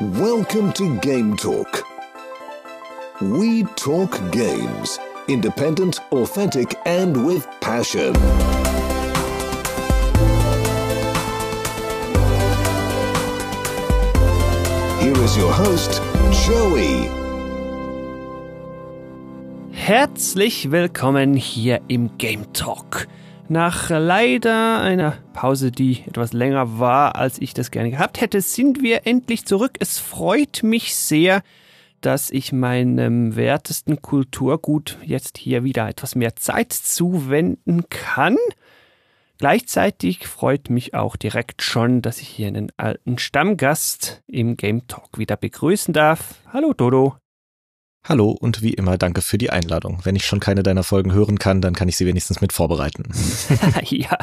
Welcome to Game Talk. We talk games. Independent, authentic, and with passion. Here is your host, Joey. Herzlich willkommen hier im Game Talk. Nach leider einer Pause, die etwas länger war, als ich das gerne gehabt hätte, sind wir endlich zurück. Es freut mich sehr, dass ich meinem wertesten Kulturgut jetzt hier wieder etwas mehr Zeit zuwenden kann. Gleichzeitig freut mich auch direkt schon, dass ich hier einen alten Stammgast im Game Talk wieder begrüßen darf. Hallo Dodo. Hallo und wie immer danke für die Einladung. Wenn ich schon keine deiner Folgen hören kann, dann kann ich sie wenigstens mit vorbereiten. ja.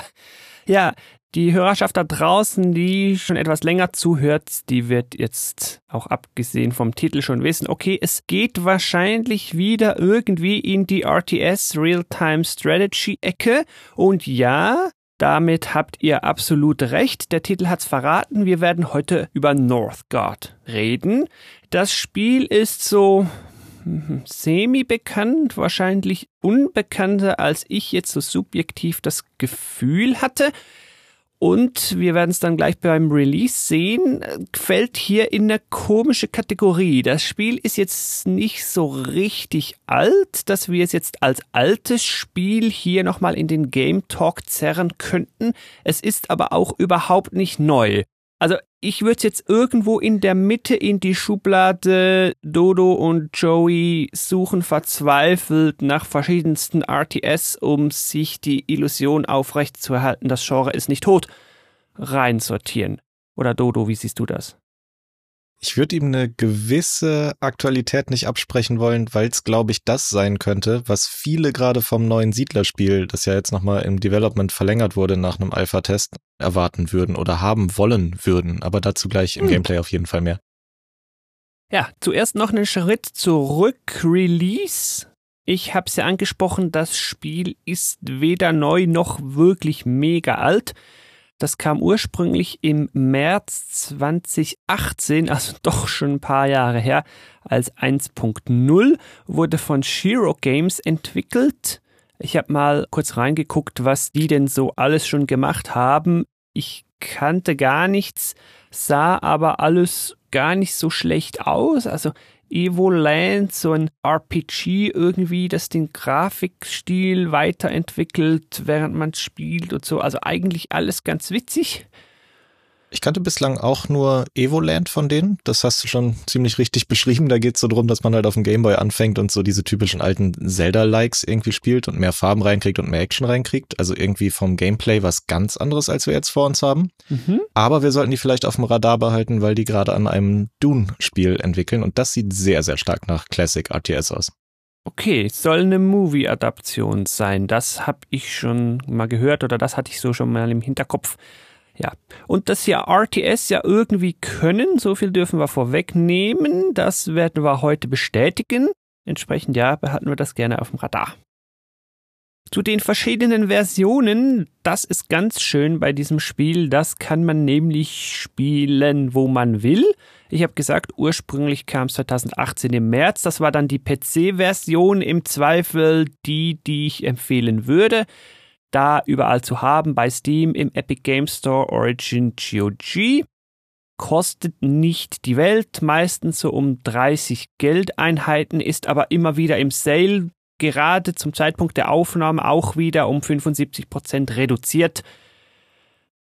Ja, die Hörerschaft da draußen, die schon etwas länger zuhört, die wird jetzt auch abgesehen vom Titel schon wissen, okay, es geht wahrscheinlich wieder irgendwie in die RTS Real-Time Strategy Ecke und ja, damit habt ihr absolut recht. Der Titel hat's verraten. Wir werden heute über Northgard reden. Das Spiel ist so semi-bekannt, wahrscheinlich unbekannter, als ich jetzt so subjektiv das Gefühl hatte. Und wir werden es dann gleich beim Release sehen, fällt hier in eine komische Kategorie. Das Spiel ist jetzt nicht so richtig alt, dass wir es jetzt als altes Spiel hier nochmal in den Game Talk zerren könnten. Es ist aber auch überhaupt nicht neu. Also ich würde es jetzt irgendwo in der Mitte in die Schublade Dodo und Joey suchen verzweifelt nach verschiedensten RTS, um sich die Illusion aufrechtzuerhalten, das Genre ist nicht tot, reinsortieren. Oder Dodo, wie siehst du das? Ich würde ihm eine gewisse Aktualität nicht absprechen wollen, weil es, glaube ich, das sein könnte, was viele gerade vom neuen Siedlerspiel, das ja jetzt nochmal im Development verlängert wurde nach einem Alpha-Test, erwarten würden oder haben wollen würden. Aber dazu gleich im hm. Gameplay auf jeden Fall mehr. Ja, zuerst noch einen Schritt zurück. Release. Ich habe es ja angesprochen, das Spiel ist weder neu noch wirklich mega alt. Das kam ursprünglich im März 2018, also doch schon ein paar Jahre her, als 1.0, wurde von Shiro Games entwickelt. Ich habe mal kurz reingeguckt, was die denn so alles schon gemacht haben. Ich kannte gar nichts, sah aber alles gar nicht so schlecht aus. Also Evoland, so ein RPG irgendwie, das den Grafikstil weiterentwickelt, während man spielt und so. Also eigentlich alles ganz witzig. Ich kannte bislang auch nur Evoland von denen. Das hast du schon ziemlich richtig beschrieben. Da geht es so drum, dass man halt auf dem Gameboy anfängt und so diese typischen alten Zelda-Likes irgendwie spielt und mehr Farben reinkriegt und mehr Action reinkriegt. Also irgendwie vom Gameplay was ganz anderes, als wir jetzt vor uns haben. Mhm. Aber wir sollten die vielleicht auf dem Radar behalten, weil die gerade an einem Dune-Spiel entwickeln und das sieht sehr, sehr stark nach Classic RTS aus. Okay, soll eine Movie-Adaption sein. Das habe ich schon mal gehört oder das hatte ich so schon mal im Hinterkopf. Ja, und dass ja RTS ja irgendwie können, so viel dürfen wir vorwegnehmen, das werden wir heute bestätigen. Entsprechend ja, behalten wir das gerne auf dem Radar. Zu den verschiedenen Versionen, das ist ganz schön bei diesem Spiel, das kann man nämlich spielen, wo man will. Ich habe gesagt, ursprünglich kam es 2018 im März, das war dann die PC-Version im Zweifel, die, die ich empfehlen würde da überall zu haben bei Steam im Epic Game Store Origin GOG. Kostet nicht die Welt, meistens so um 30 Geldeinheiten, ist aber immer wieder im Sale, gerade zum Zeitpunkt der Aufnahme auch wieder um 75% reduziert.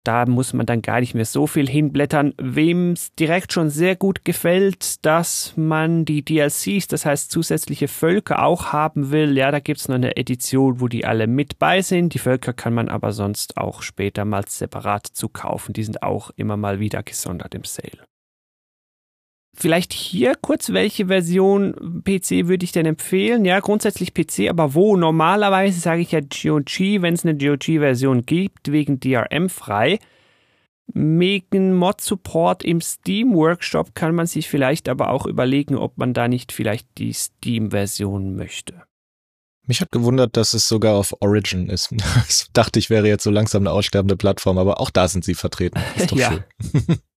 Da muss man dann gar nicht mehr so viel hinblättern. Wem es direkt schon sehr gut gefällt, dass man die DLCs, das heißt zusätzliche Völker auch haben will, ja, da gibt's noch eine Edition, wo die alle mit bei sind. Die Völker kann man aber sonst auch später mal separat zukaufen. Die sind auch immer mal wieder gesondert im Sale. Vielleicht hier kurz, welche Version PC würde ich denn empfehlen? Ja, grundsätzlich PC, aber wo? Normalerweise sage ich ja GOG, wenn es eine GOG-Version gibt, wegen DRM frei. Wegen Mod-Support im Steam-Workshop kann man sich vielleicht aber auch überlegen, ob man da nicht vielleicht die Steam-Version möchte. Mich hat gewundert, dass es sogar auf Origin ist. Ich dachte, ich wäre jetzt so langsam eine aussterbende Plattform, aber auch da sind sie vertreten. Ist doch ja. schön.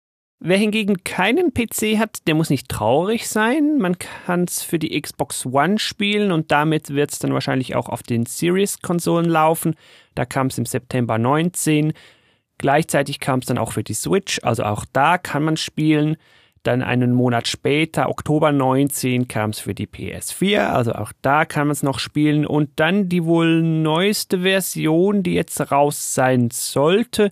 Wer hingegen keinen PC hat, der muss nicht traurig sein. Man kann es für die Xbox One spielen und damit wird es dann wahrscheinlich auch auf den Series-Konsolen laufen. Da kam es im September 19. Gleichzeitig kam es dann auch für die Switch, also auch da kann man spielen. Dann einen Monat später, Oktober 19, kam es für die PS4, also auch da kann man es noch spielen. Und dann die wohl neueste Version, die jetzt raus sein sollte,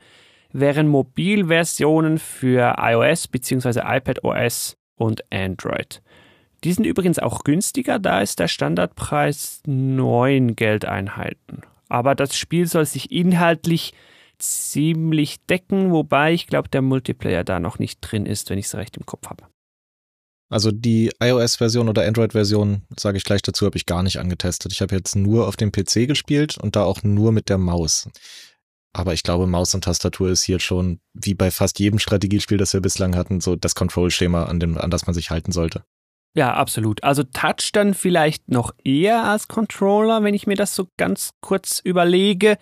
wären Mobilversionen für iOS bzw. iPadOS und Android. Die sind übrigens auch günstiger, da ist der Standardpreis 9 Geldeinheiten. Aber das Spiel soll sich inhaltlich ziemlich decken, wobei ich glaube, der Multiplayer da noch nicht drin ist, wenn ich es recht im Kopf habe. Also die iOS-Version oder Android-Version, sage ich gleich dazu, habe ich gar nicht angetestet. Ich habe jetzt nur auf dem PC gespielt und da auch nur mit der Maus. Aber ich glaube, Maus und Tastatur ist hier schon, wie bei fast jedem Strategiespiel, das wir bislang hatten, so das Control-Schema, an, an das man sich halten sollte. Ja, absolut. Also Touch dann vielleicht noch eher als Controller, wenn ich mir das so ganz kurz überlege.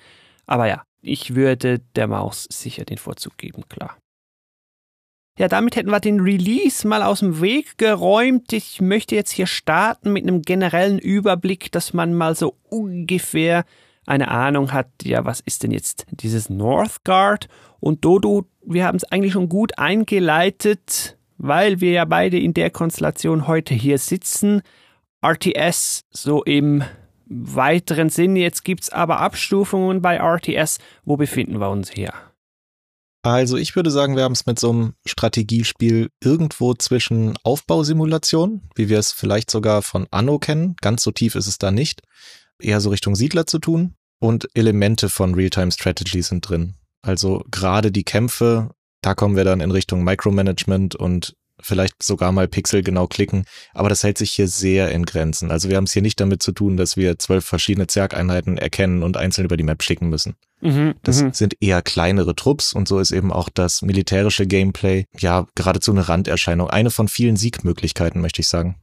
Aber ja, ich würde der Maus sicher den Vorzug geben, klar. Ja, damit hätten wir den Release mal aus dem Weg geräumt. Ich möchte jetzt hier starten mit einem generellen Überblick, dass man mal so ungefähr eine Ahnung hat, ja, was ist denn jetzt dieses Northgard? Und Dodo, wir haben es eigentlich schon gut eingeleitet, weil wir ja beide in der Konstellation heute hier sitzen. RTS so im weiteren Sinn. Jetzt gibt es aber Abstufungen bei RTS. Wo befinden wir uns hier? Also ich würde sagen, wir haben es mit so einem Strategiespiel irgendwo zwischen Aufbausimulation, wie wir es vielleicht sogar von Anno kennen, ganz so tief ist es da nicht, eher so Richtung Siedler zu tun, und Elemente von Realtime Strategy sind drin. Also gerade die Kämpfe, da kommen wir dann in Richtung Micromanagement und vielleicht sogar mal Pixel genau klicken, aber das hält sich hier sehr in Grenzen. Also wir haben es hier nicht damit zu tun, dass wir zwölf verschiedene Zergeinheiten erkennen und einzeln über die Map schicken müssen. Mhm, das mhm. sind eher kleinere Trupps und so ist eben auch das militärische Gameplay ja geradezu eine Randerscheinung. Eine von vielen Siegmöglichkeiten, möchte ich sagen.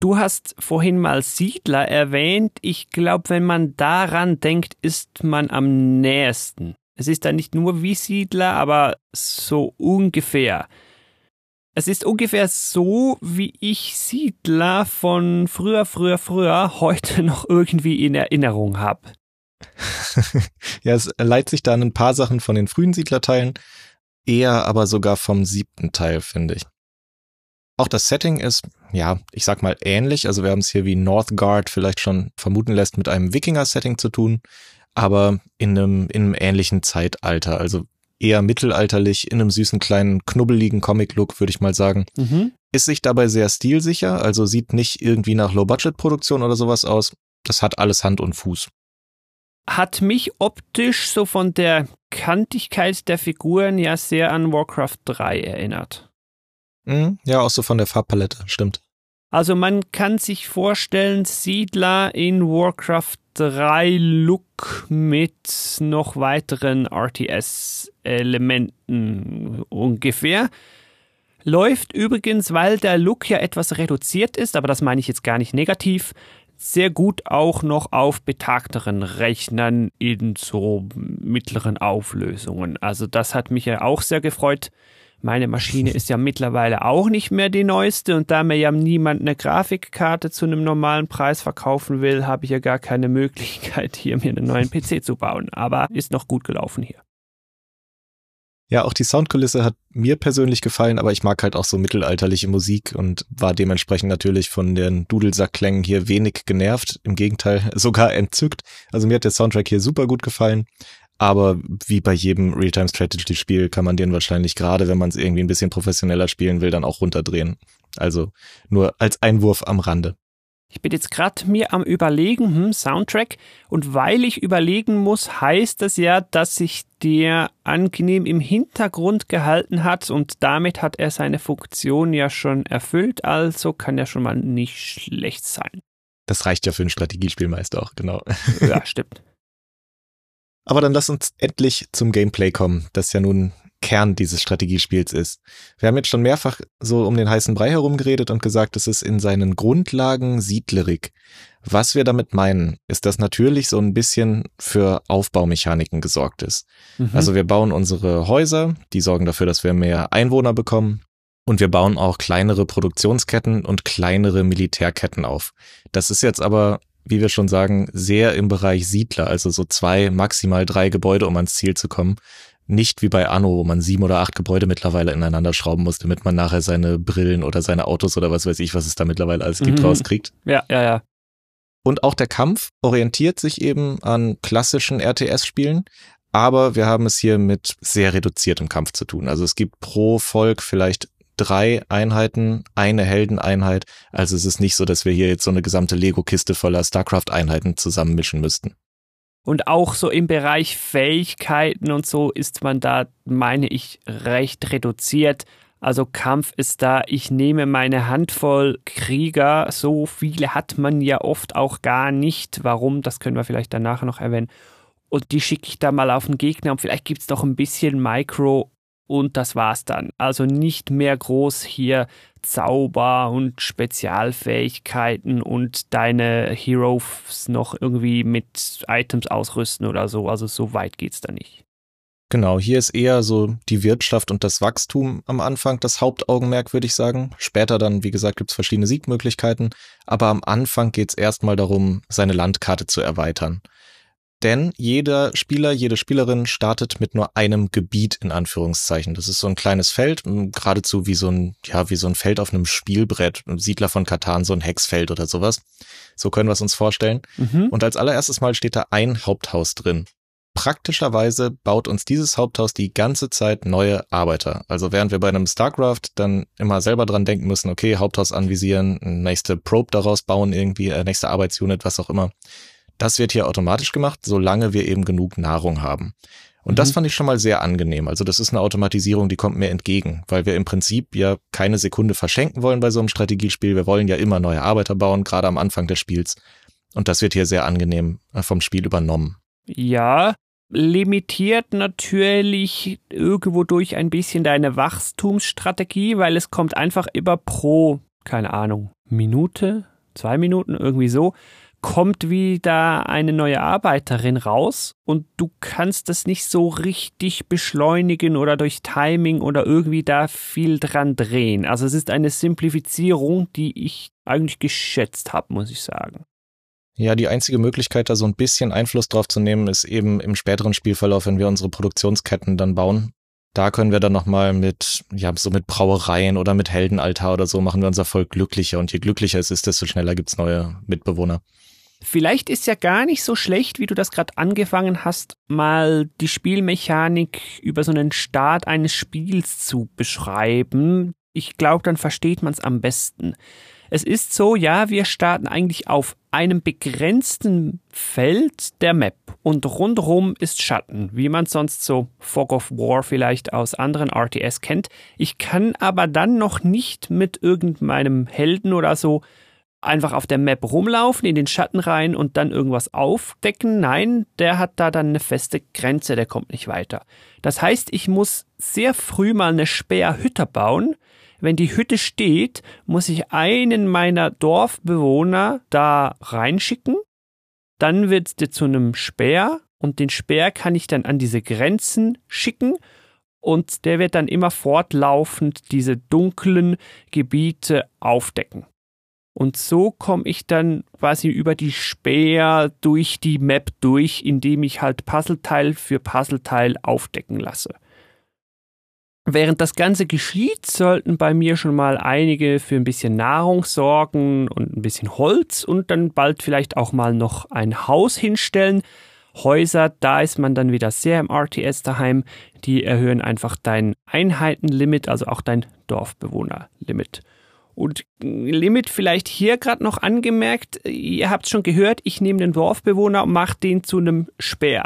Du hast vorhin mal Siedler erwähnt. Ich glaube, wenn man daran denkt, ist man am nächsten. Es ist dann nicht nur wie Siedler, aber so ungefähr. Es ist ungefähr so, wie ich Siedler von früher, früher, früher heute noch irgendwie in Erinnerung habe. ja, es leitet sich da an ein paar Sachen von den frühen Siedlerteilen, eher aber sogar vom siebten Teil, finde ich. Auch das Setting ist, ja, ich sag mal ähnlich. Also wir haben es hier wie Northgard vielleicht schon vermuten lässt mit einem Wikinger-Setting zu tun, aber in einem, in einem ähnlichen Zeitalter. Also eher mittelalterlich, in einem süßen kleinen, knubbeligen Comic-Look, würde ich mal sagen. Mhm. Ist sich dabei sehr stilsicher, also sieht nicht irgendwie nach Low-Budget-Produktion oder sowas aus. Das hat alles Hand und Fuß. Hat mich optisch so von der Kantigkeit der Figuren ja sehr an Warcraft 3 erinnert. Mhm, ja, auch so von der Farbpalette, stimmt. Also man kann sich vorstellen, Siedler in Warcraft 3 Look mit noch weiteren RTS-Elementen ungefähr. Läuft übrigens, weil der Look ja etwas reduziert ist, aber das meine ich jetzt gar nicht negativ, sehr gut auch noch auf betagteren Rechnern in so mittleren Auflösungen. Also das hat mich ja auch sehr gefreut. Meine Maschine ist ja mittlerweile auch nicht mehr die neueste und da mir ja niemand eine Grafikkarte zu einem normalen Preis verkaufen will, habe ich ja gar keine Möglichkeit, hier mir einen neuen PC zu bauen. Aber ist noch gut gelaufen hier. Ja, auch die Soundkulisse hat mir persönlich gefallen, aber ich mag halt auch so mittelalterliche Musik und war dementsprechend natürlich von den Dudelsackklängen hier wenig genervt. Im Gegenteil, sogar entzückt. Also mir hat der Soundtrack hier super gut gefallen. Aber wie bei jedem Realtime-Strategy-Spiel kann man den wahrscheinlich gerade, wenn man es irgendwie ein bisschen professioneller spielen will, dann auch runterdrehen. Also nur als Einwurf am Rande. Ich bin jetzt gerade mir am überlegen, hm, Soundtrack. Und weil ich überlegen muss, heißt das ja, dass sich der angenehm im Hintergrund gehalten hat und damit hat er seine Funktion ja schon erfüllt. Also kann er schon mal nicht schlecht sein. Das reicht ja für ein Strategiespiel meist auch, genau. Ja, stimmt. Aber dann lass uns endlich zum Gameplay kommen, das ja nun Kern dieses Strategiespiels ist. Wir haben jetzt schon mehrfach so um den heißen Brei herumgeredet und gesagt, es ist in seinen Grundlagen siedlerig. Was wir damit meinen, ist, dass natürlich so ein bisschen für Aufbaumechaniken gesorgt ist. Mhm. Also wir bauen unsere Häuser, die sorgen dafür, dass wir mehr Einwohner bekommen. Und wir bauen auch kleinere Produktionsketten und kleinere Militärketten auf. Das ist jetzt aber, wie wir schon sagen, sehr im Bereich Siedler, also so zwei, maximal drei Gebäude, um ans Ziel zu kommen. Nicht wie bei Anno, wo man sieben oder acht Gebäude mittlerweile ineinander schrauben muss, damit man nachher seine Brillen oder seine Autos oder was weiß ich, was es da mittlerweile alles gibt, mhm. rauskriegt. Ja, ja, ja. Und auch der Kampf orientiert sich eben an klassischen RTS-Spielen, aber wir haben es hier mit sehr reduziertem Kampf zu tun. Also es gibt pro Volk vielleicht drei Einheiten, eine Heldeneinheit. Also es ist nicht so, dass wir hier jetzt so eine gesamte Lego-Kiste voller StarCraft-Einheiten zusammenmischen müssten. Und auch so im Bereich Fähigkeiten und so ist man da, meine ich, recht reduziert. Also Kampf ist da, ich nehme meine Handvoll Krieger, so viele hat man ja oft auch gar nicht. Warum, das können wir vielleicht danach noch erwähnen. Und die schicke ich da mal auf den Gegner und vielleicht gibt es doch ein bisschen Micro und das war's dann. Also nicht mehr groß hier Zauber und Spezialfähigkeiten und deine Heroes noch irgendwie mit Items ausrüsten oder so. Also so weit geht's da nicht. Genau, hier ist eher so die Wirtschaft und das Wachstum am Anfang das Hauptaugenmerk, würde ich sagen. Später dann, wie gesagt, gibt's verschiedene Siegmöglichkeiten, aber am Anfang geht's erstmal darum, seine Landkarte zu erweitern. Denn jeder Spieler, jede Spielerin startet mit nur einem Gebiet in Anführungszeichen. Das ist so ein kleines Feld, geradezu wie so ein, ja, wie so ein Feld auf einem Spielbrett, ein Siedler von Katan, so ein Hexfeld oder sowas. So können wir es uns vorstellen. Mhm. Und als allererstes Mal steht da ein Haupthaus drin praktischerweise baut uns dieses Haupthaus die ganze Zeit neue Arbeiter. Also während wir bei einem StarCraft dann immer selber dran denken müssen, okay, Haupthaus anvisieren, nächste Probe daraus bauen, irgendwie, äh, nächste Arbeitsunit, was auch immer. Das wird hier automatisch gemacht, solange wir eben genug Nahrung haben. Und mhm. das fand ich schon mal sehr angenehm. Also das ist eine Automatisierung, die kommt mir entgegen, weil wir im Prinzip ja keine Sekunde verschenken wollen bei so einem Strategiespiel. Wir wollen ja immer neue Arbeiter bauen, gerade am Anfang des Spiels. Und das wird hier sehr angenehm äh, vom Spiel übernommen. Ja, limitiert natürlich irgendwo durch ein bisschen deine Wachstumsstrategie, weil es kommt einfach immer pro, keine Ahnung, Minute, zwei Minuten, irgendwie so, kommt wieder eine neue Arbeiterin raus und du kannst das nicht so richtig beschleunigen oder durch Timing oder irgendwie da viel dran drehen. Also es ist eine Simplifizierung, die ich eigentlich geschätzt habe, muss ich sagen. Ja, die einzige Möglichkeit, da so ein bisschen Einfluss drauf zu nehmen, ist eben im späteren Spielverlauf, wenn wir unsere Produktionsketten dann bauen. Da können wir dann nochmal mit, ja, so mit Brauereien oder mit Heldenaltar oder so machen wir unser Volk glücklicher. Und je glücklicher es ist, desto schneller gibt's neue Mitbewohner. Vielleicht ist ja gar nicht so schlecht, wie du das gerade angefangen hast, mal die Spielmechanik über so einen Start eines Spiels zu beschreiben. Ich glaube, dann versteht man es am besten. Es ist so, ja, wir starten eigentlich auf einem begrenzten Feld der Map und rundherum ist Schatten, wie man sonst so Fog of War vielleicht aus anderen RTS kennt. Ich kann aber dann noch nicht mit irgendeinem Helden oder so einfach auf der Map rumlaufen, in den Schatten rein und dann irgendwas aufdecken. Nein, der hat da dann eine feste Grenze, der kommt nicht weiter. Das heißt, ich muss sehr früh mal eine Speerhütte bauen, wenn die Hütte steht, muss ich einen meiner Dorfbewohner da reinschicken. Dann wird der zu einem Speer und den Speer kann ich dann an diese Grenzen schicken und der wird dann immer fortlaufend diese dunklen Gebiete aufdecken. Und so komme ich dann quasi über die Speer durch die Map durch, indem ich halt Puzzleteil für Puzzleteil aufdecken lasse. Während das Ganze geschieht, sollten bei mir schon mal einige für ein bisschen Nahrung sorgen und ein bisschen Holz und dann bald vielleicht auch mal noch ein Haus hinstellen. Häuser, da ist man dann wieder sehr im RTS daheim. Die erhöhen einfach dein Einheitenlimit, also auch dein Dorfbewohnerlimit. Und Limit vielleicht hier gerade noch angemerkt, ihr habt schon gehört, ich nehme den Dorfbewohner und mache den zu einem Speer.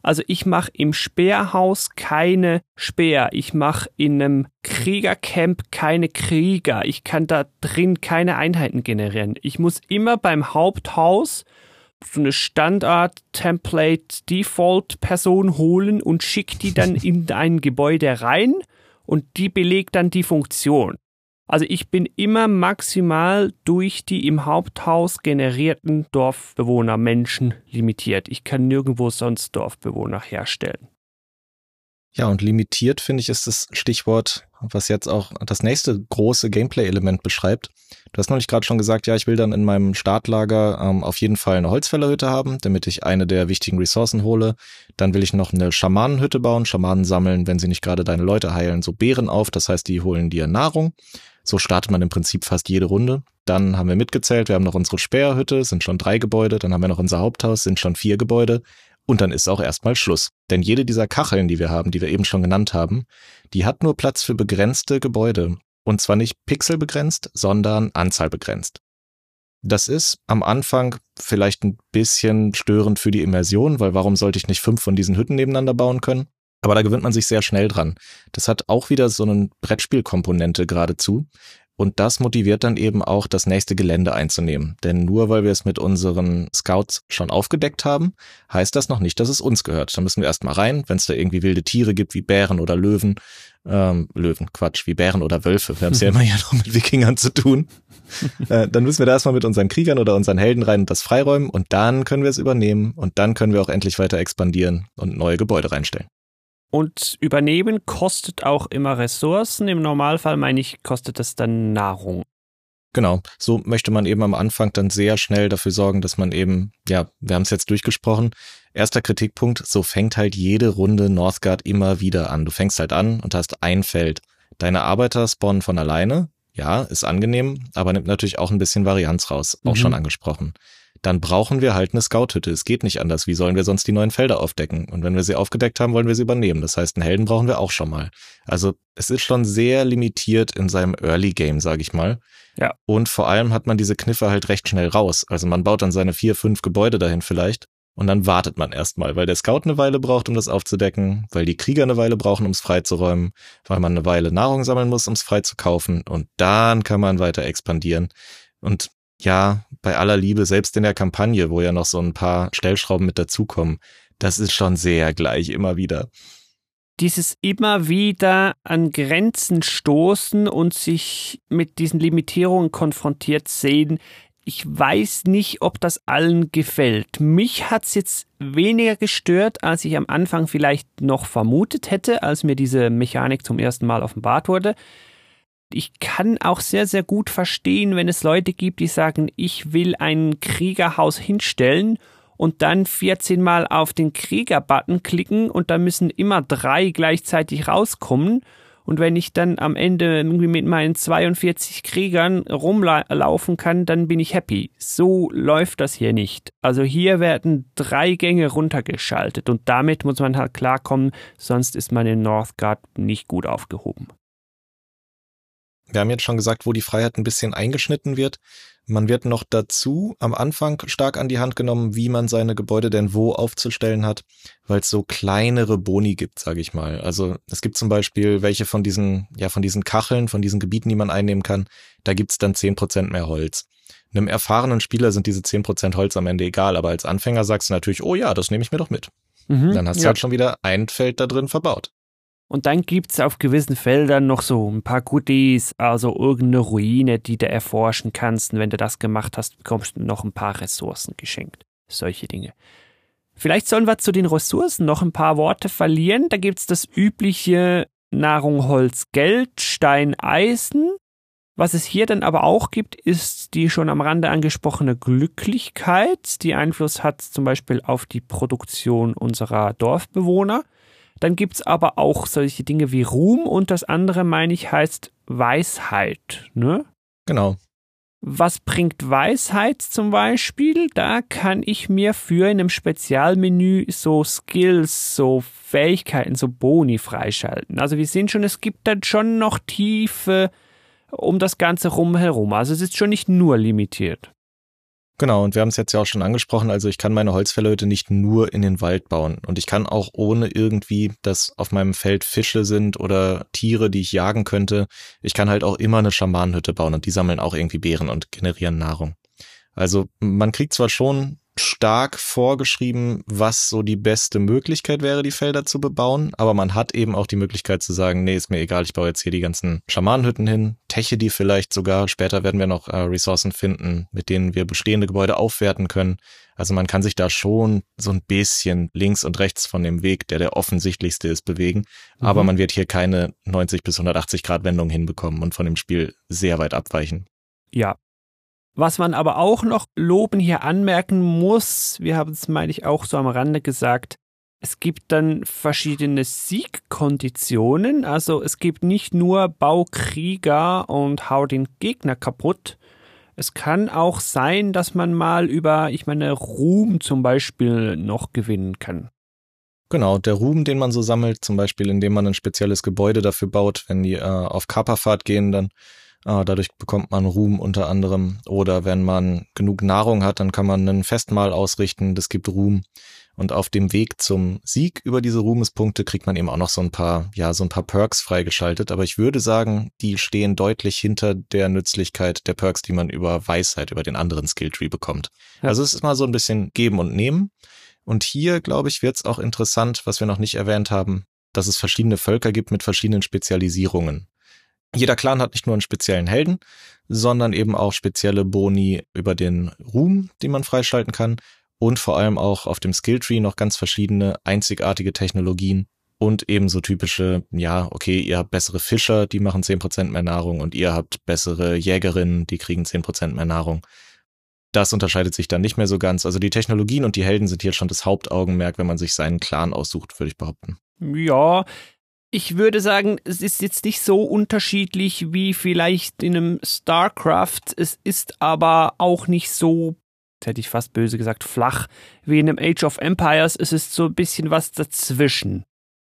Also ich mache im Speerhaus keine Speer. Ich mache in einem Kriegercamp keine Krieger. Ich kann da drin keine Einheiten generieren. Ich muss immer beim Haupthaus so eine Standard-Template-Default-Person holen und schicke die dann in ein Gebäude rein und die belegt dann die Funktion. Also ich bin immer maximal durch die im Haupthaus generierten Dorfbewohner Menschen limitiert. Ich kann nirgendwo sonst Dorfbewohner herstellen. Ja, und limitiert, finde ich, ist das Stichwort, was jetzt auch das nächste große Gameplay-Element beschreibt. Du hast nämlich gerade schon gesagt, ja, ich will dann in meinem Startlager ähm, auf jeden Fall eine Holzfällerhütte haben, damit ich eine der wichtigen Ressourcen hole. Dann will ich noch eine Schamanenhütte bauen, Schamanen sammeln, wenn sie nicht gerade deine Leute heilen, so Beeren auf, das heißt, die holen dir Nahrung. So startet man im Prinzip fast jede Runde. Dann haben wir mitgezählt, wir haben noch unsere Sperrhütte, sind schon drei Gebäude, dann haben wir noch unser Haupthaus, sind schon vier Gebäude. Und dann ist auch erstmal Schluss. Denn jede dieser Kacheln, die wir haben, die wir eben schon genannt haben, die hat nur Platz für begrenzte Gebäude. Und zwar nicht pixelbegrenzt, sondern anzahlbegrenzt. Das ist am Anfang vielleicht ein bisschen störend für die Immersion, weil warum sollte ich nicht fünf von diesen Hütten nebeneinander bauen können? Aber da gewöhnt man sich sehr schnell dran. Das hat auch wieder so eine Brettspielkomponente geradezu. Und das motiviert dann eben auch, das nächste Gelände einzunehmen. Denn nur weil wir es mit unseren Scouts schon aufgedeckt haben, heißt das noch nicht, dass es uns gehört. Da müssen wir erstmal rein, wenn es da irgendwie wilde Tiere gibt, wie Bären oder Löwen. Ähm, Löwen, Quatsch, wie Bären oder Wölfe. Wir haben es ja immer ja noch mit Wikingern zu tun. äh, dann müssen wir da erstmal mit unseren Kriegern oder unseren Helden rein und das freiräumen und dann können wir es übernehmen und dann können wir auch endlich weiter expandieren und neue Gebäude reinstellen. Und übernehmen kostet auch immer Ressourcen. Im Normalfall meine ich, kostet es dann Nahrung. Genau, so möchte man eben am Anfang dann sehr schnell dafür sorgen, dass man eben, ja, wir haben es jetzt durchgesprochen. Erster Kritikpunkt, so fängt halt jede Runde Northgard immer wieder an. Du fängst halt an und hast ein Feld. Deine Arbeiter spawnen von alleine. Ja, ist angenehm, aber nimmt natürlich auch ein bisschen Varianz raus. Auch mhm. schon angesprochen dann brauchen wir halt eine Scout-Hütte. Es geht nicht anders. Wie sollen wir sonst die neuen Felder aufdecken? Und wenn wir sie aufgedeckt haben, wollen wir sie übernehmen. Das heißt, einen Helden brauchen wir auch schon mal. Also es ist schon sehr limitiert in seinem Early Game, sage ich mal. Ja. Und vor allem hat man diese Kniffe halt recht schnell raus. Also man baut dann seine vier, fünf Gebäude dahin vielleicht. Und dann wartet man erstmal, weil der Scout eine Weile braucht, um das aufzudecken, weil die Krieger eine Weile brauchen, um es freizuräumen, weil man eine Weile Nahrung sammeln muss, um es freizukaufen. Und dann kann man weiter expandieren. Und ja, bei aller Liebe, selbst in der Kampagne, wo ja noch so ein paar Stellschrauben mit dazukommen, das ist schon sehr gleich immer wieder. Dieses immer wieder an Grenzen stoßen und sich mit diesen Limitierungen konfrontiert sehen, ich weiß nicht, ob das allen gefällt. Mich hat's jetzt weniger gestört, als ich am Anfang vielleicht noch vermutet hätte, als mir diese Mechanik zum ersten Mal offenbart wurde ich kann auch sehr, sehr gut verstehen, wenn es Leute gibt, die sagen, ich will ein Kriegerhaus hinstellen und dann 14 Mal auf den Krieger-Button klicken und da müssen immer drei gleichzeitig rauskommen. Und wenn ich dann am Ende irgendwie mit meinen 42 Kriegern rumlaufen kann, dann bin ich happy. So läuft das hier nicht. Also hier werden drei Gänge runtergeschaltet und damit muss man halt klarkommen, sonst ist man in Northgard nicht gut aufgehoben. Wir haben jetzt schon gesagt, wo die Freiheit ein bisschen eingeschnitten wird. Man wird noch dazu am Anfang stark an die Hand genommen, wie man seine Gebäude denn wo aufzustellen hat, weil es so kleinere Boni gibt, sage ich mal. Also es gibt zum Beispiel welche von diesen, ja, von diesen Kacheln, von diesen Gebieten, die man einnehmen kann, da gibt's dann zehn Prozent mehr Holz. Einem erfahrenen Spieler sind diese zehn Prozent Holz am Ende egal, aber als Anfänger sagst du natürlich, oh ja, das nehme ich mir doch mit. Mhm, dann hast ja. du halt schon wieder ein Feld da drin verbaut. Und dann gibt's auf gewissen Feldern noch so ein paar Goodies, also irgendeine Ruine, die du erforschen kannst. Und wenn du das gemacht hast, bekommst du noch ein paar Ressourcen geschenkt. Solche Dinge. Vielleicht sollen wir zu den Ressourcen noch ein paar Worte verlieren. Da gibt's das übliche Nahrung, Holz, Geld, Stein, Eisen. Was es hier dann aber auch gibt, ist die schon am Rande angesprochene Glücklichkeit, die Einfluss hat zum Beispiel auf die Produktion unserer Dorfbewohner. Dann gibt's aber auch solche Dinge wie Ruhm und das andere, meine ich, heißt Weisheit. Ne? Genau. Was bringt Weisheit zum Beispiel? Da kann ich mir für in einem Spezialmenü so Skills, so Fähigkeiten, so Boni freischalten. Also wir sehen schon, es gibt dann schon noch Tiefe um das Ganze rumherum. Also es ist schon nicht nur limitiert. Genau, und wir haben es jetzt ja auch schon angesprochen, also ich kann meine Holzfällerhütte nicht nur in den Wald bauen. Und ich kann auch ohne irgendwie, dass auf meinem Feld Fische sind oder Tiere, die ich jagen könnte, ich kann halt auch immer eine Schamanenhütte bauen und die sammeln auch irgendwie Beeren und generieren Nahrung. Also man kriegt zwar schon stark vorgeschrieben, was so die beste Möglichkeit wäre, die Felder zu bebauen. Aber man hat eben auch die Möglichkeit zu sagen, nee, ist mir egal, ich baue jetzt hier die ganzen Schamanenhütten hin, teche die vielleicht sogar. Später werden wir noch äh, Ressourcen finden, mit denen wir bestehende Gebäude aufwerten können. Also man kann sich da schon so ein bisschen links und rechts von dem Weg, der der offensichtlichste ist, bewegen. Mhm. Aber man wird hier keine 90 bis 180 Grad Wendung hinbekommen und von dem Spiel sehr weit abweichen. Ja, was man aber auch noch loben hier anmerken muss, wir haben es, meine ich, auch so am Rande gesagt, es gibt dann verschiedene Siegkonditionen. Also es gibt nicht nur Baukrieger und hau den Gegner kaputt. Es kann auch sein, dass man mal über, ich meine, Ruhm zum Beispiel noch gewinnen kann. Genau, der Ruhm, den man so sammelt, zum Beispiel indem man ein spezielles Gebäude dafür baut, wenn die äh, auf Kaperfahrt gehen, dann dadurch bekommt man Ruhm unter anderem. Oder wenn man genug Nahrung hat, dann kann man ein Festmahl ausrichten, das gibt Ruhm. Und auf dem Weg zum Sieg über diese Ruhmespunkte kriegt man eben auch noch so ein paar, ja, so ein paar Perks freigeschaltet. Aber ich würde sagen, die stehen deutlich hinter der Nützlichkeit der Perks, die man über Weisheit, über den anderen Skilltree bekommt. Ja. Also es ist mal so ein bisschen geben und nehmen. Und hier, glaube ich, wird es auch interessant, was wir noch nicht erwähnt haben, dass es verschiedene Völker gibt mit verschiedenen Spezialisierungen. Jeder Clan hat nicht nur einen speziellen Helden, sondern eben auch spezielle Boni über den Ruhm, den man freischalten kann und vor allem auch auf dem Skilltree noch ganz verschiedene einzigartige Technologien und ebenso typische, ja, okay, ihr habt bessere Fischer, die machen zehn Prozent mehr Nahrung und ihr habt bessere Jägerinnen, die kriegen zehn Prozent mehr Nahrung. Das unterscheidet sich dann nicht mehr so ganz. Also die Technologien und die Helden sind hier schon das Hauptaugenmerk, wenn man sich seinen Clan aussucht, würde ich behaupten. Ja, ich würde sagen, es ist jetzt nicht so unterschiedlich wie vielleicht in einem StarCraft. Es ist aber auch nicht so, hätte ich fast böse gesagt, flach wie in einem Age of Empires. Es ist so ein bisschen was dazwischen.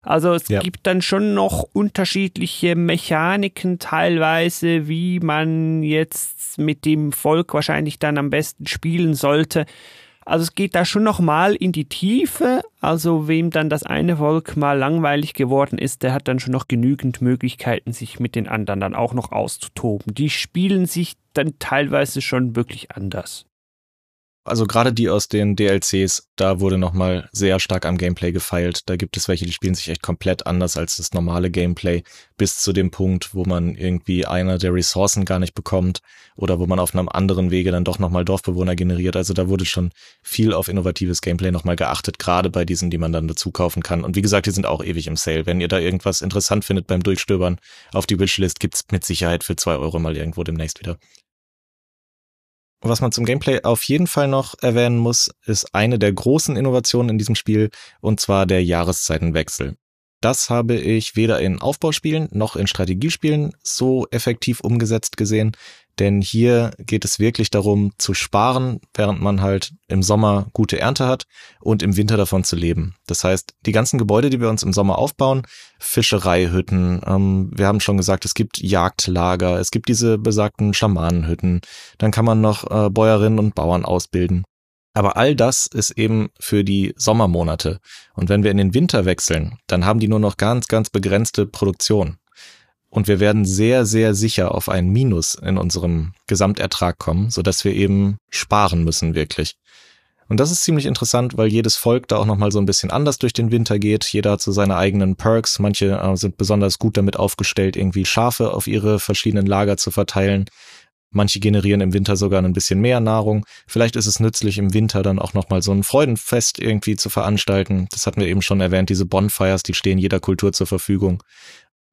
Also es ja. gibt dann schon noch unterschiedliche Mechaniken teilweise, wie man jetzt mit dem Volk wahrscheinlich dann am besten spielen sollte. Also es geht da schon noch mal in die Tiefe. Also wem dann das eine Volk mal langweilig geworden ist, der hat dann schon noch genügend Möglichkeiten, sich mit den anderen dann auch noch auszutoben. Die spielen sich dann teilweise schon wirklich anders. Also gerade die aus den DLCs, da wurde nochmal sehr stark am Gameplay gefeilt. Da gibt es welche, die spielen sich echt komplett anders als das normale Gameplay, bis zu dem Punkt, wo man irgendwie einer der Ressourcen gar nicht bekommt oder wo man auf einem anderen Wege dann doch nochmal Dorfbewohner generiert. Also da wurde schon viel auf innovatives Gameplay nochmal geachtet, gerade bei diesen, die man dann dazu kaufen kann. Und wie gesagt, die sind auch ewig im Sale. Wenn ihr da irgendwas interessant findet beim Durchstöbern auf die Wishlist, gibt's mit Sicherheit für zwei Euro mal irgendwo demnächst wieder. Was man zum Gameplay auf jeden Fall noch erwähnen muss, ist eine der großen Innovationen in diesem Spiel, und zwar der Jahreszeitenwechsel. Das habe ich weder in Aufbauspielen noch in Strategiespielen so effektiv umgesetzt gesehen. Denn hier geht es wirklich darum zu sparen, während man halt im Sommer gute Ernte hat und im Winter davon zu leben. Das heißt, die ganzen Gebäude, die wir uns im Sommer aufbauen, Fischereihütten, ähm, wir haben schon gesagt, es gibt Jagdlager, es gibt diese besagten Schamanenhütten, dann kann man noch äh, Bäuerinnen und Bauern ausbilden. Aber all das ist eben für die Sommermonate. Und wenn wir in den Winter wechseln, dann haben die nur noch ganz, ganz begrenzte Produktion und wir werden sehr, sehr sicher auf ein Minus in unserem Gesamtertrag kommen, so dass wir eben sparen müssen wirklich. Und das ist ziemlich interessant, weil jedes Volk da auch nochmal so ein bisschen anders durch den Winter geht. Jeder hat so seine eigenen Perks. Manche äh, sind besonders gut damit aufgestellt, irgendwie Schafe auf ihre verschiedenen Lager zu verteilen. Manche generieren im Winter sogar ein bisschen mehr Nahrung. Vielleicht ist es nützlich, im Winter dann auch nochmal so ein Freudenfest irgendwie zu veranstalten. Das hatten wir eben schon erwähnt, diese Bonfires, die stehen jeder Kultur zur Verfügung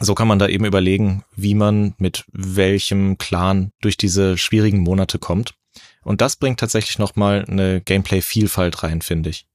so kann man da eben überlegen, wie man mit welchem Clan durch diese schwierigen Monate kommt. Und das bringt tatsächlich nochmal eine Gameplay-Vielfalt rein, finde ich.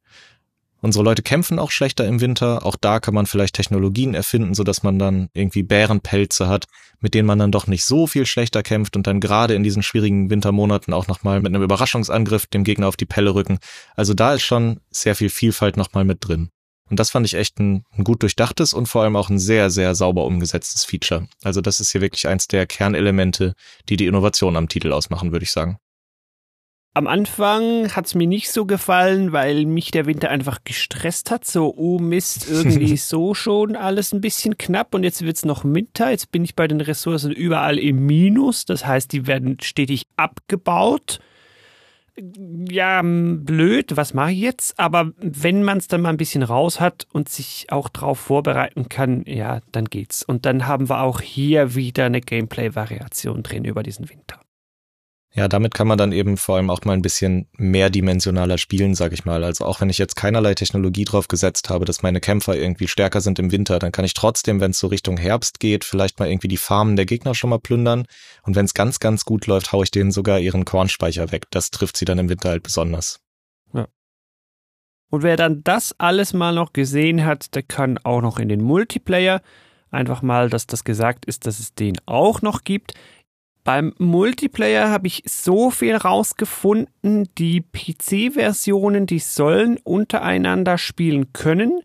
Unsere Leute kämpfen auch schlechter im Winter. Auch da kann man vielleicht Technologien erfinden, so dass man dann irgendwie Bärenpelze hat, mit denen man dann doch nicht so viel schlechter kämpft und dann gerade in diesen schwierigen Wintermonaten auch nochmal mit einem Überraschungsangriff dem Gegner auf die Pelle rücken. Also da ist schon sehr viel Vielfalt nochmal mit drin. Und das fand ich echt ein, ein, gut durchdachtes und vor allem auch ein sehr, sehr sauber umgesetztes Feature. Also das ist hier wirklich eins der Kernelemente, die die Innovation am Titel ausmachen, würde ich sagen. Am Anfang hat's mir nicht so gefallen, weil mich der Winter einfach gestresst hat. So, oh Mist, irgendwie so schon alles ein bisschen knapp und jetzt wird's noch Winter. Jetzt bin ich bei den Ressourcen überall im Minus. Das heißt, die werden stetig abgebaut. ja, blöd, was mache ich jetzt? Aber wenn man es dann mal ein bisschen raus hat und sich auch darauf vorbereiten kann, ja, dann geht's. Und dann haben wir auch hier wieder eine Gameplay-Variation drin über diesen Winter. Ja, damit kann man dann eben vor allem auch mal ein bisschen mehrdimensionaler spielen, sag ich mal. Also auch wenn ich jetzt keinerlei Technologie drauf gesetzt habe, dass meine Kämpfer irgendwie stärker sind im Winter, dann kann ich trotzdem, wenn es so Richtung Herbst geht, vielleicht mal irgendwie die Farmen der Gegner schon mal plündern. Und wenn es ganz, ganz gut läuft, haue ich denen sogar ihren Kornspeicher weg. Das trifft sie dann im Winter halt besonders. Ja. Und wer dann das alles mal noch gesehen hat, der kann auch noch in den Multiplayer. Einfach mal, dass das gesagt ist, dass es den auch noch gibt. Beim Multiplayer habe ich so viel rausgefunden, die PC-Versionen, die sollen untereinander spielen können.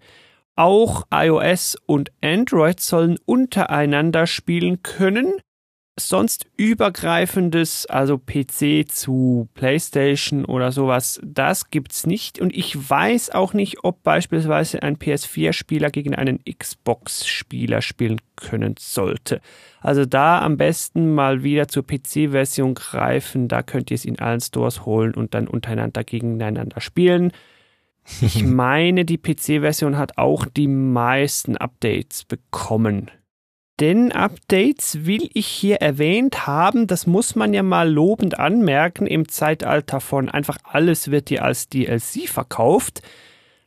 Auch iOS und Android sollen untereinander spielen können sonst übergreifendes, also PC zu PlayStation oder sowas, das gibt's nicht. Und ich weiß auch nicht, ob beispielsweise ein PS4-Spieler gegen einen Xbox-Spieler spielen können sollte. Also da am besten mal wieder zur PC-Version greifen. Da könnt ihr es in allen Stores holen und dann untereinander gegeneinander spielen. Ich meine, die PC-Version hat auch die meisten Updates bekommen. Denn Updates will ich hier erwähnt haben, das muss man ja mal lobend anmerken im Zeitalter von einfach alles wird dir als DLC verkauft.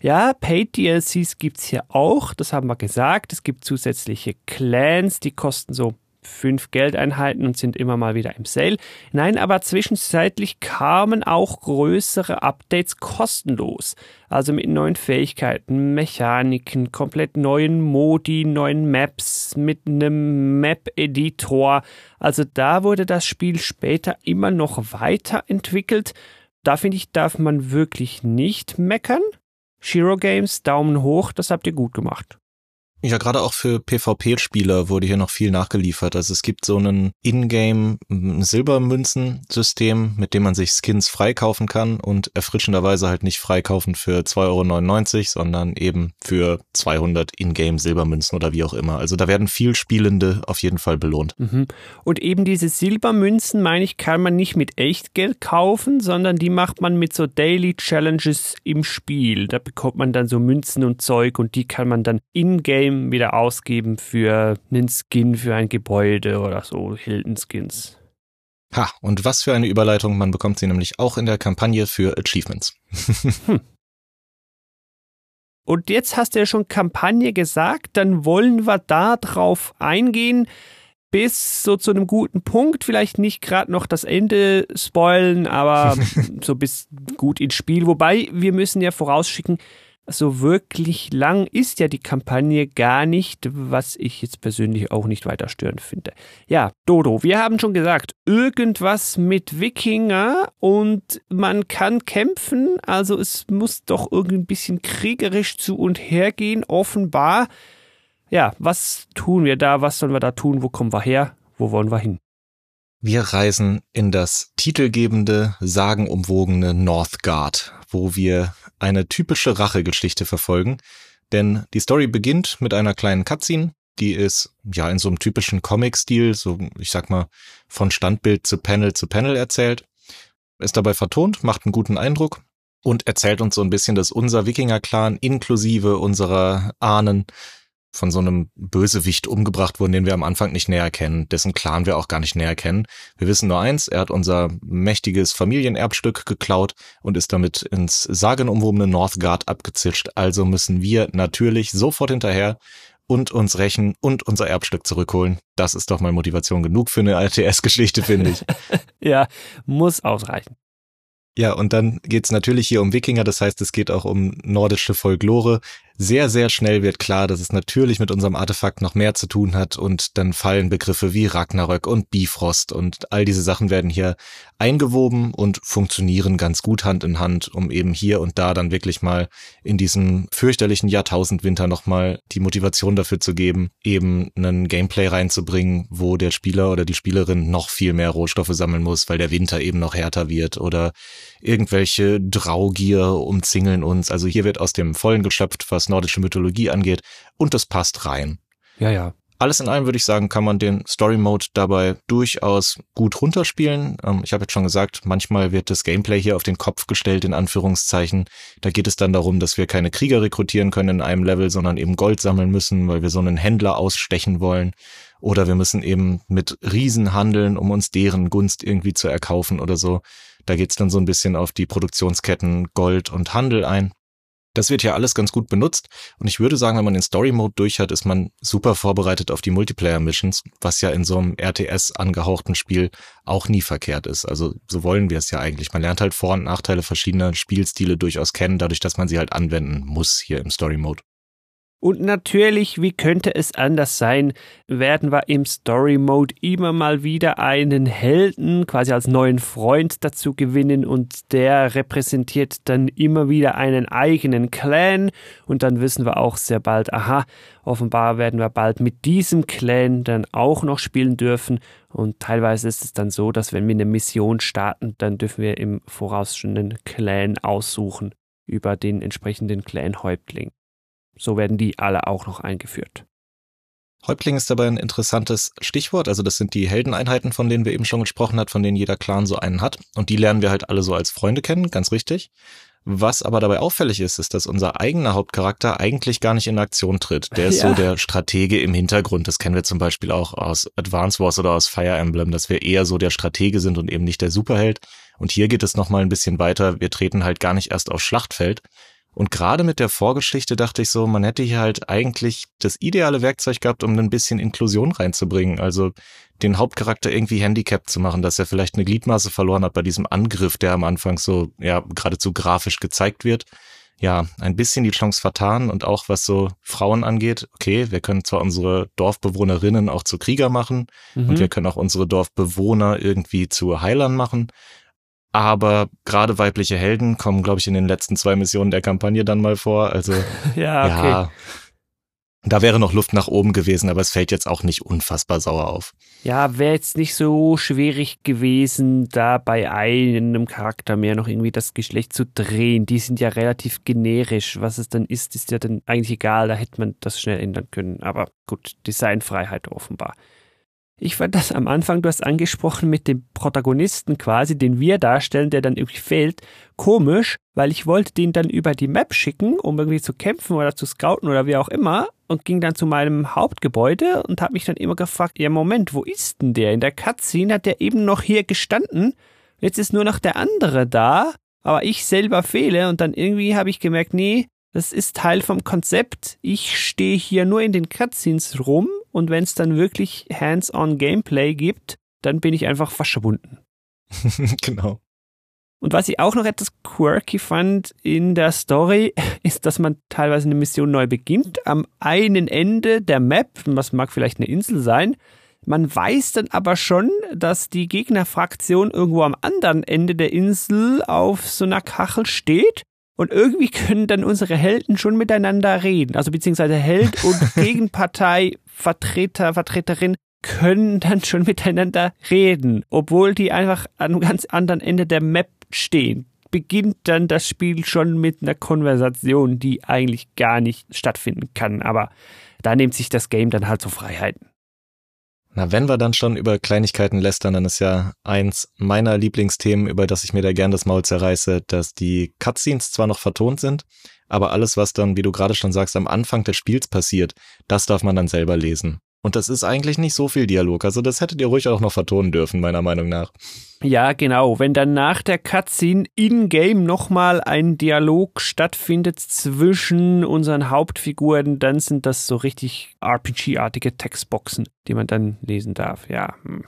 Ja, Paid DLCs gibt's hier auch, das haben wir gesagt. Es gibt zusätzliche Clans, die kosten so fünf Geldeinheiten und sind immer mal wieder im Sale. Nein, aber zwischenzeitlich kamen auch größere Updates kostenlos. Also mit neuen Fähigkeiten, Mechaniken, komplett neuen Modi, neuen Maps, mit einem Map-Editor. Also da wurde das Spiel später immer noch weiterentwickelt. Da finde ich, darf man wirklich nicht meckern. Shiro Games, Daumen hoch, das habt ihr gut gemacht. Ja, gerade auch für PvP-Spieler wurde hier noch viel nachgeliefert. Also es gibt so einen Ingame Silbermünzen-System, mit dem man sich Skins freikaufen kann und erfrischenderweise halt nicht freikaufen für 2,99 Euro, sondern eben für 200 Ingame Silbermünzen oder wie auch immer. Also da werden viel Spielende auf jeden Fall belohnt. Mhm. Und eben diese Silbermünzen, meine ich, kann man nicht mit Echtgeld kaufen, sondern die macht man mit so Daily Challenges im Spiel. Da bekommt man dann so Münzen und Zeug und die kann man dann in-game Time wieder ausgeben für einen Skin für ein Gebäude oder so, Hilton Skins. Ha, und was für eine Überleitung, man bekommt sie nämlich auch in der Kampagne für Achievements. hm. Und jetzt hast du ja schon Kampagne gesagt, dann wollen wir da drauf eingehen, bis so zu einem guten Punkt, vielleicht nicht gerade noch das Ende spoilen, aber so bis gut ins Spiel. Wobei wir müssen ja vorausschicken, so wirklich lang ist ja die Kampagne gar nicht, was ich jetzt persönlich auch nicht weiter störend finde. Ja, Dodo, wir haben schon gesagt, irgendwas mit Wikinger und man kann kämpfen, also es muss doch irgendwie ein bisschen kriegerisch zu und her gehen, offenbar. Ja, was tun wir da? Was sollen wir da tun? Wo kommen wir her? Wo wollen wir hin? Wir reisen in das titelgebende, sagenumwogene Northgard, wo wir eine typische Rachegeschichte verfolgen. Denn die Story beginnt mit einer kleinen Cutscene, die ist ja in so einem typischen Comic-Stil, so ich sag mal von Standbild zu Panel zu Panel erzählt, ist dabei vertont, macht einen guten Eindruck und erzählt uns so ein bisschen, dass unser Wikinger-Clan inklusive unserer Ahnen von so einem Bösewicht umgebracht wurden, den wir am Anfang nicht näher kennen, dessen Clan wir auch gar nicht näher kennen. Wir wissen nur eins, er hat unser mächtiges Familienerbstück geklaut und ist damit ins sagenumwobene Northgard abgezischt. Also müssen wir natürlich sofort hinterher und uns rächen und unser Erbstück zurückholen. Das ist doch mal Motivation genug für eine RTS-Geschichte, finde ich. ja, muss ausreichen. Ja, und dann geht's natürlich hier um Wikinger, das heißt, es geht auch um nordische Folklore sehr, sehr schnell wird klar, dass es natürlich mit unserem Artefakt noch mehr zu tun hat und dann fallen Begriffe wie Ragnarök und Bifrost und all diese Sachen werden hier eingewoben und funktionieren ganz gut Hand in Hand, um eben hier und da dann wirklich mal in diesem fürchterlichen Jahrtausendwinter nochmal die Motivation dafür zu geben, eben einen Gameplay reinzubringen, wo der Spieler oder die Spielerin noch viel mehr Rohstoffe sammeln muss, weil der Winter eben noch härter wird oder irgendwelche Draugier umzingeln uns. Also hier wird aus dem Vollen geschöpft, was nordische Mythologie angeht und das passt rein. Ja, ja. alles in allem würde ich sagen, kann man den Story Mode dabei durchaus gut runterspielen. Ähm, ich habe jetzt schon gesagt, manchmal wird das Gameplay hier auf den Kopf gestellt, in Anführungszeichen. Da geht es dann darum, dass wir keine Krieger rekrutieren können in einem Level, sondern eben Gold sammeln müssen, weil wir so einen Händler ausstechen wollen. Oder wir müssen eben mit Riesen handeln, um uns deren Gunst irgendwie zu erkaufen oder so. Da geht's dann so ein bisschen auf die Produktionsketten Gold und Handel ein. Das wird ja alles ganz gut benutzt und ich würde sagen, wenn man den Story Mode durch hat, ist man super vorbereitet auf die Multiplayer Missions, was ja in so einem RTS angehauchten Spiel auch nie verkehrt ist. Also so wollen wir es ja eigentlich. Man lernt halt Vor- und Nachteile verschiedener Spielstile durchaus kennen, dadurch, dass man sie halt anwenden muss hier im Story Mode. Und natürlich, wie könnte es anders sein, werden wir im Story Mode immer mal wieder einen Helden quasi als neuen Freund dazu gewinnen und der repräsentiert dann immer wieder einen eigenen Clan? Und dann wissen wir auch sehr bald, aha, offenbar werden wir bald mit diesem Clan dann auch noch spielen dürfen. Und teilweise ist es dann so, dass wenn wir eine Mission starten, dann dürfen wir im Voraus schon einen Clan aussuchen über den entsprechenden Clan-Häuptling. So werden die alle auch noch eingeführt. Häuptling ist dabei ein interessantes Stichwort. Also das sind die Heldeneinheiten, von denen wir eben schon gesprochen hat, von denen jeder Clan so einen hat. Und die lernen wir halt alle so als Freunde kennen, ganz richtig. Was aber dabei auffällig ist, ist, dass unser eigener Hauptcharakter eigentlich gar nicht in Aktion tritt. Der ist ja. so der Stratege im Hintergrund. Das kennen wir zum Beispiel auch aus Advance Wars oder aus Fire Emblem, dass wir eher so der Stratege sind und eben nicht der Superheld. Und hier geht es nochmal ein bisschen weiter. Wir treten halt gar nicht erst aufs Schlachtfeld, und gerade mit der Vorgeschichte dachte ich so, man hätte hier halt eigentlich das ideale Werkzeug gehabt, um ein bisschen Inklusion reinzubringen. Also den Hauptcharakter irgendwie handicapped zu machen, dass er vielleicht eine Gliedmaße verloren hat bei diesem Angriff, der am Anfang so, ja, geradezu grafisch gezeigt wird. Ja, ein bisschen die Chance vertan und auch was so Frauen angeht. Okay, wir können zwar unsere Dorfbewohnerinnen auch zu Krieger machen mhm. und wir können auch unsere Dorfbewohner irgendwie zu Heilern machen. Aber gerade weibliche Helden kommen, glaube ich, in den letzten zwei Missionen der Kampagne dann mal vor. Also ja, okay. ja, da wäre noch Luft nach oben gewesen, aber es fällt jetzt auch nicht unfassbar sauer auf. Ja, wäre jetzt nicht so schwierig gewesen, da bei einem Charakter mehr noch irgendwie das Geschlecht zu drehen. Die sind ja relativ generisch. Was es dann ist, ist ja dann eigentlich egal. Da hätte man das schnell ändern können. Aber gut, Designfreiheit offenbar. Ich fand das am Anfang, du hast angesprochen mit dem Protagonisten quasi, den wir darstellen, der dann irgendwie fehlt, komisch, weil ich wollte den dann über die Map schicken, um irgendwie zu kämpfen oder zu scouten oder wie auch immer und ging dann zu meinem Hauptgebäude und habe mich dann immer gefragt, ja Moment, wo ist denn der? In der Cutscene hat der eben noch hier gestanden, jetzt ist nur noch der andere da, aber ich selber fehle und dann irgendwie habe ich gemerkt, nee, das ist Teil vom Konzept. Ich stehe hier nur in den Cutscenes rum und wenn es dann wirklich hands-on Gameplay gibt, dann bin ich einfach verschwunden. genau. Und was ich auch noch etwas quirky fand in der Story, ist, dass man teilweise eine Mission neu beginnt. Am einen Ende der Map, was mag vielleicht eine Insel sein, man weiß dann aber schon, dass die Gegnerfraktion irgendwo am anderen Ende der Insel auf so einer Kachel steht. Und irgendwie können dann unsere Helden schon miteinander reden. Also beziehungsweise Held und Gegenpartei Vertreter, Vertreterin können dann schon miteinander reden, obwohl die einfach an einem ganz anderen Ende der Map stehen. Beginnt dann das Spiel schon mit einer Konversation, die eigentlich gar nicht stattfinden kann. Aber da nimmt sich das Game dann halt so Freiheiten. Na, wenn wir dann schon über Kleinigkeiten lästern, dann ist ja eins meiner Lieblingsthemen, über das ich mir da gern das Maul zerreiße, dass die Cutscenes zwar noch vertont sind, aber alles, was dann, wie du gerade schon sagst, am Anfang des Spiels passiert, das darf man dann selber lesen. Und das ist eigentlich nicht so viel Dialog. Also das hättet ihr ruhig auch noch vertonen dürfen, meiner Meinung nach. Ja, genau. Wenn dann nach der Cutscene in-game nochmal ein Dialog stattfindet zwischen unseren Hauptfiguren, dann sind das so richtig RPG-artige Textboxen, die man dann lesen darf. Ja. Hm.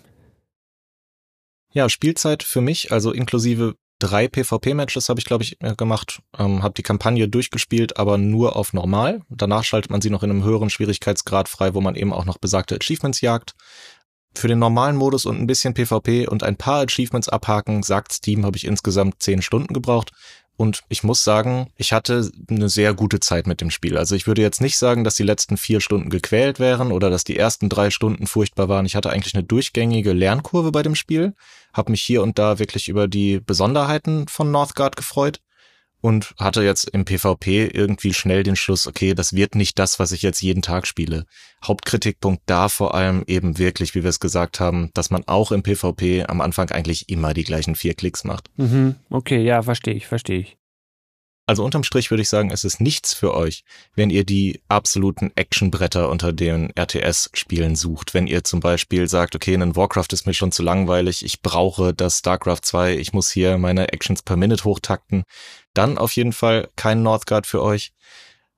Ja, Spielzeit für mich, also inklusive drei PvP-Matches habe ich, glaube ich, gemacht, ähm, habe die Kampagne durchgespielt, aber nur auf normal. Danach schaltet man sie noch in einem höheren Schwierigkeitsgrad frei, wo man eben auch noch besagte Achievements jagt. Für den normalen Modus und ein bisschen PvP und ein paar Achievements abhaken, sagt Steam, habe ich insgesamt zehn Stunden gebraucht. Und ich muss sagen, ich hatte eine sehr gute Zeit mit dem Spiel. Also ich würde jetzt nicht sagen, dass die letzten vier Stunden gequält wären oder dass die ersten drei Stunden furchtbar waren. Ich hatte eigentlich eine durchgängige Lernkurve bei dem Spiel, habe mich hier und da wirklich über die Besonderheiten von Northgard gefreut. Und hatte jetzt im PvP irgendwie schnell den Schluss, okay, das wird nicht das, was ich jetzt jeden Tag spiele. Hauptkritikpunkt da vor allem eben wirklich, wie wir es gesagt haben, dass man auch im PvP am Anfang eigentlich immer die gleichen vier Klicks macht. Mhm. Okay, ja, verstehe ich, verstehe ich. Also unterm Strich würde ich sagen, es ist nichts für euch, wenn ihr die absoluten Actionbretter unter den RTS-Spielen sucht. Wenn ihr zum Beispiel sagt, okay, ein Warcraft ist mir schon zu langweilig, ich brauche das StarCraft 2, ich muss hier meine Actions per Minute hochtakten, dann auf jeden Fall kein Northgard für euch.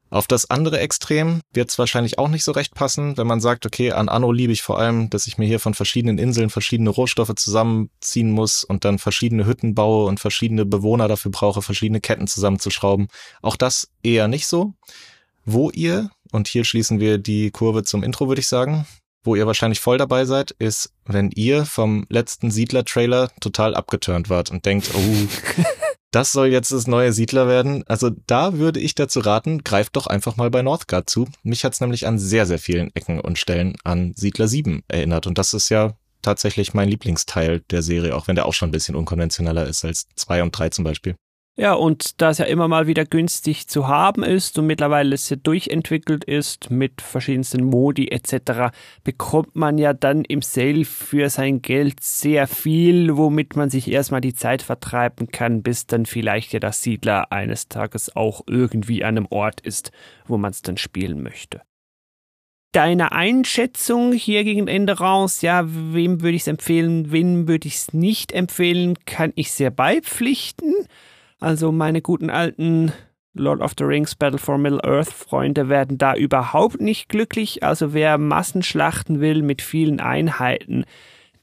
Auf das andere Extrem wird es wahrscheinlich auch nicht so recht passen, wenn man sagt, okay, an Anno liebe ich vor allem, dass ich mir hier von verschiedenen Inseln verschiedene Rohstoffe zusammenziehen muss und dann verschiedene Hütten baue und verschiedene Bewohner dafür brauche, verschiedene Ketten zusammenzuschrauben. Auch das eher nicht so. Wo ihr, und hier schließen wir die Kurve zum Intro, würde ich sagen, wo ihr wahrscheinlich voll dabei seid, ist, wenn ihr vom letzten Siedler-Trailer total abgeturnt wart und denkt, oh, das soll jetzt das neue Siedler werden. Also da würde ich dazu raten, greift doch einfach mal bei Northgard zu. Mich hat's nämlich an sehr, sehr vielen Ecken und Stellen an Siedler 7 erinnert. Und das ist ja tatsächlich mein Lieblingsteil der Serie, auch wenn der auch schon ein bisschen unkonventioneller ist als 2 und 3 zum Beispiel. Ja, und da es ja immer mal wieder günstig zu haben ist und mittlerweile es ja durchentwickelt ist mit verschiedensten Modi etc., bekommt man ja dann im Sale für sein Geld sehr viel, womit man sich erstmal die Zeit vertreiben kann, bis dann vielleicht ja das Siedler eines Tages auch irgendwie an einem Ort ist, wo man es dann spielen möchte deine Einschätzung hier gegen Ende raus, ja, wem würde ich es empfehlen, wem würde ich es nicht empfehlen, kann ich sehr beipflichten. Also meine guten alten Lord of the Rings Battle for Middle Earth Freunde werden da überhaupt nicht glücklich. Also wer Massenschlachten will mit vielen Einheiten,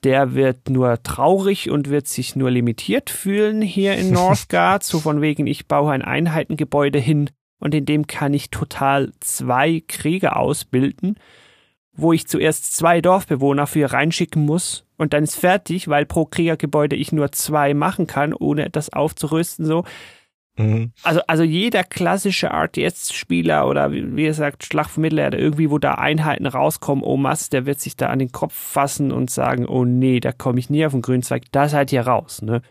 der wird nur traurig und wird sich nur limitiert fühlen hier in Northgard. so von wegen, ich baue ein Einheitengebäude hin und in dem kann ich total zwei Krieger ausbilden, wo ich zuerst zwei Dorfbewohner für reinschicken muss und dann ist fertig, weil pro Kriegergebäude ich nur zwei machen kann, ohne das aufzurüsten, so. Mhm. Also, also jeder klassische RTS-Spieler oder wie, wie gesagt, Schlacht vom Mittelerde, irgendwie, wo da Einheiten rauskommen, oh Mass, der wird sich da an den Kopf fassen und sagen, oh nee, da komme ich nie auf den grünen Zweig, da seid ihr raus, ne?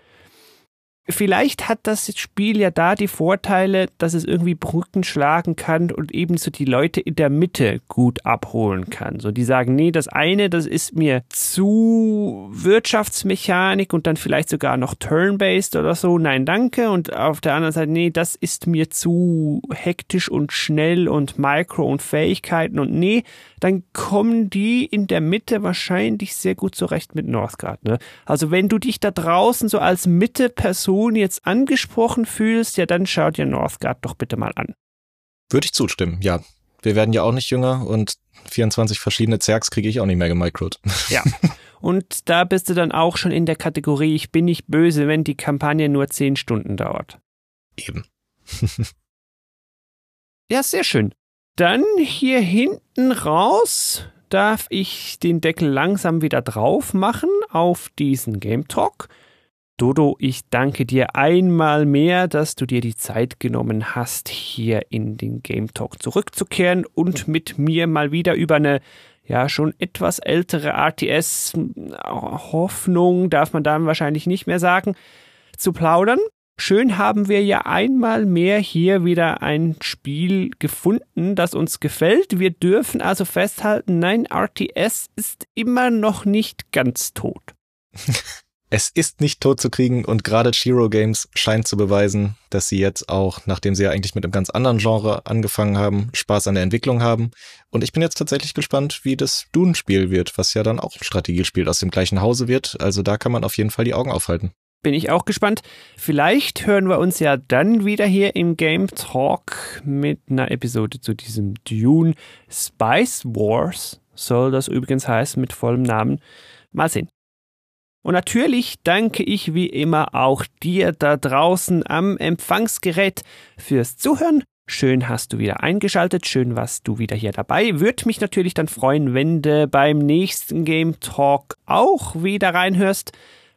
Vielleicht hat das Spiel ja da die Vorteile, dass es irgendwie Brücken schlagen kann und ebenso die Leute in der Mitte gut abholen kann. So, die sagen, nee, das eine, das ist mir zu Wirtschaftsmechanik und dann vielleicht sogar noch Turn-based oder so. Nein, danke. Und auf der anderen Seite, nee, das ist mir zu hektisch und schnell und Micro und Fähigkeiten und nee, dann kommen die in der Mitte wahrscheinlich sehr gut zurecht mit Northgard. Ne? Also wenn du dich da draußen so als Mitte-Person jetzt angesprochen fühlst, ja, dann schau dir Northgard doch bitte mal an. Würde ich zustimmen, ja. Wir werden ja auch nicht jünger und 24 verschiedene Zergs kriege ich auch nicht mehr gemicrot. Ja. Und da bist du dann auch schon in der Kategorie, ich bin nicht böse, wenn die Kampagne nur 10 Stunden dauert. Eben. ja, sehr schön. Dann hier hinten raus darf ich den Deckel langsam wieder drauf machen auf diesen Game Talk. Dodo, ich danke dir einmal mehr, dass du dir die Zeit genommen hast, hier in den Game Talk zurückzukehren und mit mir mal wieder über eine ja schon etwas ältere RTS Hoffnung darf man dann wahrscheinlich nicht mehr sagen zu plaudern. Schön haben wir ja einmal mehr hier wieder ein Spiel gefunden, das uns gefällt. Wir dürfen also festhalten, nein, RTS ist immer noch nicht ganz tot. Es ist nicht tot zu kriegen und gerade Shiro Games scheint zu beweisen, dass sie jetzt auch, nachdem sie ja eigentlich mit einem ganz anderen Genre angefangen haben, Spaß an der Entwicklung haben. Und ich bin jetzt tatsächlich gespannt, wie das Dune-Spiel wird, was ja dann auch ein Strategiespiel aus dem gleichen Hause wird. Also da kann man auf jeden Fall die Augen aufhalten bin ich auch gespannt. Vielleicht hören wir uns ja dann wieder hier im Game Talk mit einer Episode zu diesem Dune Spice Wars. Soll das übrigens heißen mit vollem Namen. Mal sehen. Und natürlich danke ich wie immer auch dir da draußen am Empfangsgerät fürs Zuhören. Schön hast du wieder eingeschaltet, schön warst du wieder hier dabei. Würde mich natürlich dann freuen, wenn du beim nächsten Game Talk auch wieder reinhörst.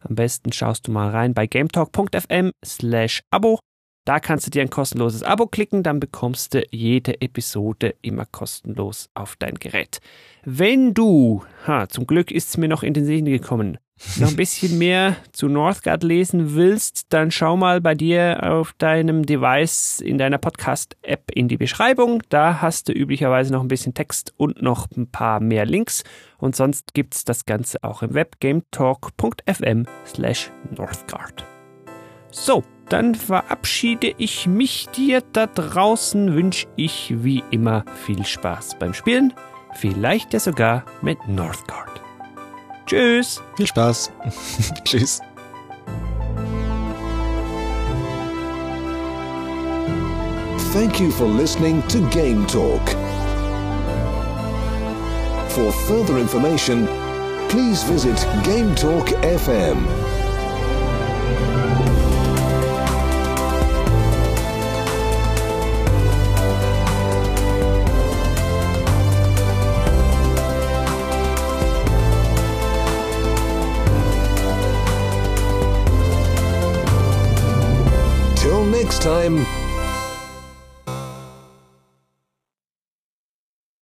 Am besten schaust du mal rein bei gametalk.fm slash Abo. Da kannst du dir ein kostenloses Abo klicken, dann bekommst du jede Episode immer kostenlos auf dein Gerät. Wenn du, ha, zum Glück ist es mir noch in den Sinn gekommen, noch ein bisschen mehr zu Northgard lesen willst, dann schau mal bei dir auf deinem Device in deiner Podcast-App in die Beschreibung. Da hast du üblicherweise noch ein bisschen Text und noch ein paar mehr Links. Und sonst gibt's das Ganze auch im Web gametalk.fm slash Northgard. So, dann verabschiede ich mich dir da draußen, wünsche ich wie immer viel Spaß beim Spielen, vielleicht ja sogar mit Northgard. Tschüss. Viel Spaß. Tschüss. Thank you for listening to Game Talk. For further information, please visit Game Talk FM. Next time.